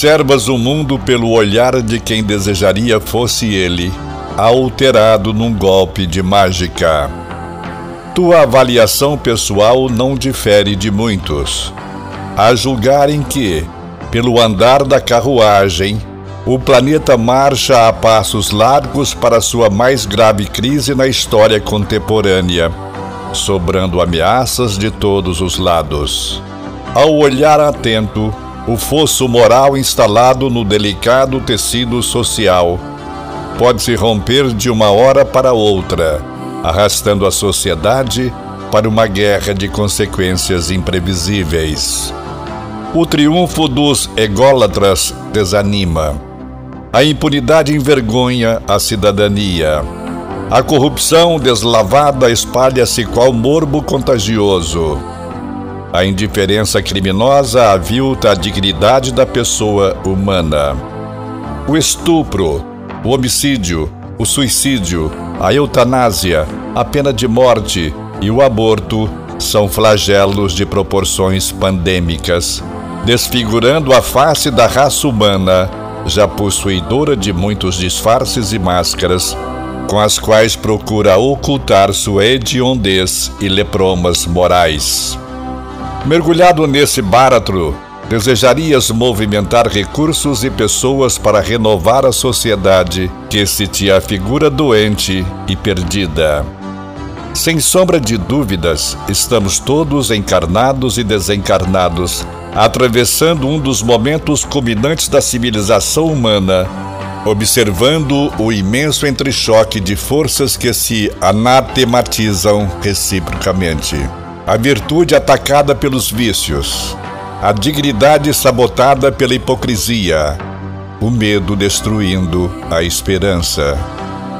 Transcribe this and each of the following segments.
Observas o mundo pelo olhar de quem desejaria fosse ele, alterado num golpe de mágica. Tua avaliação pessoal não difere de muitos, a julgarem que, pelo andar da carruagem, o planeta marcha a passos largos para sua mais grave crise na história contemporânea, sobrando ameaças de todos os lados. Ao olhar atento, o fosso moral instalado no delicado tecido social pode se romper de uma hora para outra, arrastando a sociedade para uma guerra de consequências imprevisíveis. O triunfo dos ególatras desanima. A impunidade envergonha a cidadania. A corrupção deslavada espalha-se qual morbo contagioso. A indiferença criminosa avilta a dignidade da pessoa humana. O estupro, o homicídio, o suicídio, a eutanásia, a pena de morte e o aborto são flagelos de proporções pandêmicas, desfigurando a face da raça humana, já possuidora de muitos disfarces e máscaras, com as quais procura ocultar sua hediondez e lepromas morais. Mergulhado nesse báratro, desejarias movimentar recursos e pessoas para renovar a sociedade que se te afigura doente e perdida. Sem sombra de dúvidas, estamos todos encarnados e desencarnados, atravessando um dos momentos culminantes da civilização humana, observando o imenso entrechoque de forças que se anatematizam reciprocamente a virtude atacada pelos vícios, a dignidade sabotada pela hipocrisia, o medo destruindo a esperança,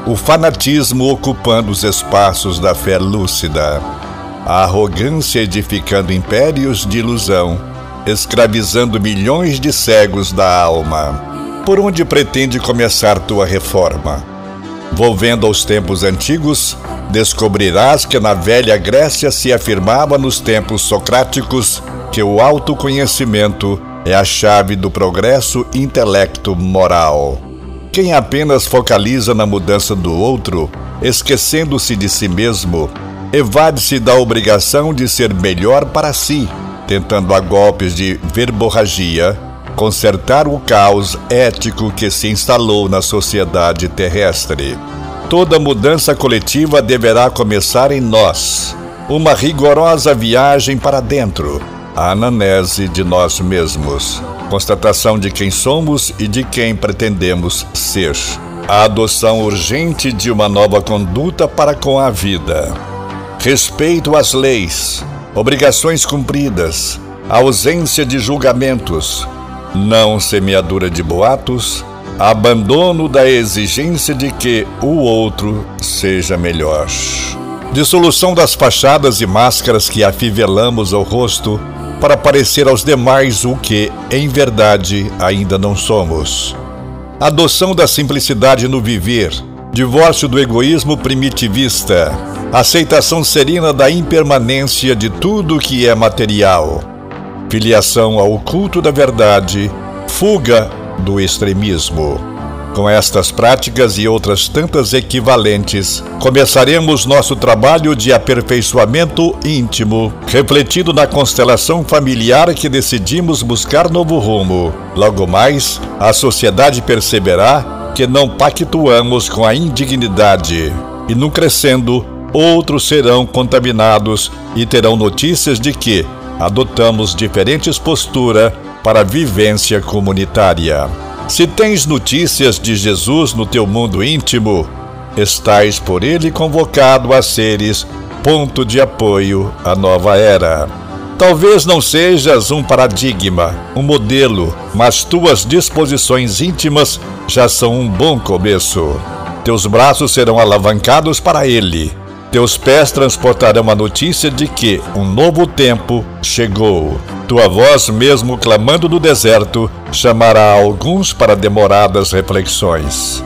o fanatismo ocupando os espaços da fé lúcida, a arrogância edificando impérios de ilusão, escravizando milhões de cegos da alma. Por onde pretende começar tua reforma? Volvendo aos tempos antigos, descobrirás que na velha Grécia se afirmava nos tempos socráticos que o autoconhecimento é a chave do progresso intelecto moral. Quem apenas focaliza na mudança do outro, esquecendo-se de si mesmo, evade-se da obrigação de ser melhor para si, tentando a golpes de verborragia consertar o caos ético que se instalou na sociedade terrestre. Toda mudança coletiva deverá começar em nós. Uma rigorosa viagem para dentro, a ananese de nós mesmos, constatação de quem somos e de quem pretendemos ser. A adoção urgente de uma nova conduta para com a vida. Respeito às leis, obrigações cumpridas, ausência de julgamentos, não semeadura de boatos, abandono da exigência de que o outro seja melhor. Dissolução das fachadas e máscaras que afivelamos ao rosto para parecer aos demais o que, em verdade, ainda não somos. Adoção da simplicidade no viver, divórcio do egoísmo primitivista, aceitação serena da impermanência de tudo que é material filiação ao culto da verdade, fuga do extremismo. Com estas práticas e outras tantas equivalentes, começaremos nosso trabalho de aperfeiçoamento íntimo, refletido na constelação familiar que decidimos buscar novo rumo. Logo mais, a sociedade perceberá que não pactuamos com a indignidade, e no crescendo, outros serão contaminados e terão notícias de que, adotamos diferentes posturas para a vivência comunitária. Se tens notícias de Jesus no teu mundo íntimo, estás por ele convocado a seres ponto de apoio à nova era. Talvez não sejas um paradigma, um modelo, mas tuas disposições íntimas já são um bom começo. Teus braços serão alavancados para ele Teus pés transportarão a notícia de que um novo tempo chegou. Tua voz, mesmo clamando no deserto, chamará alguns para demoradas reflexões.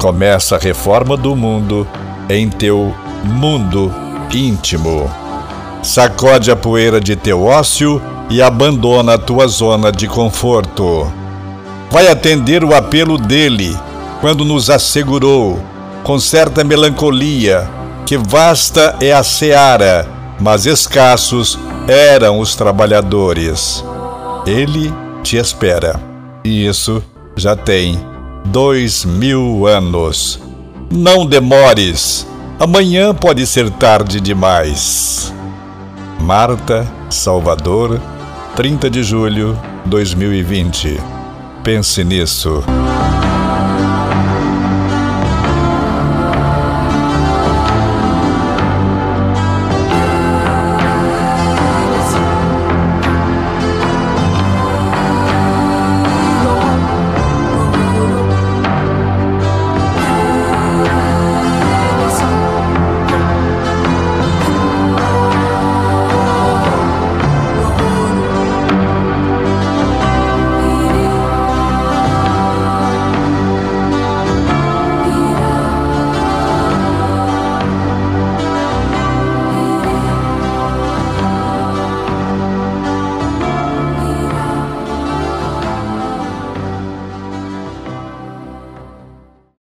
Começa a reforma do mundo em teu mundo íntimo. Sacode a poeira de teu ócio e abandona a tua zona de conforto. Vai atender o apelo dele quando nos assegurou, com certa melancolia, que vasta é a seara, mas escassos eram os trabalhadores. Ele te espera. E isso já tem dois mil anos. Não demores, amanhã pode ser tarde demais. Marta, Salvador, 30 de julho 2020. Pense nisso.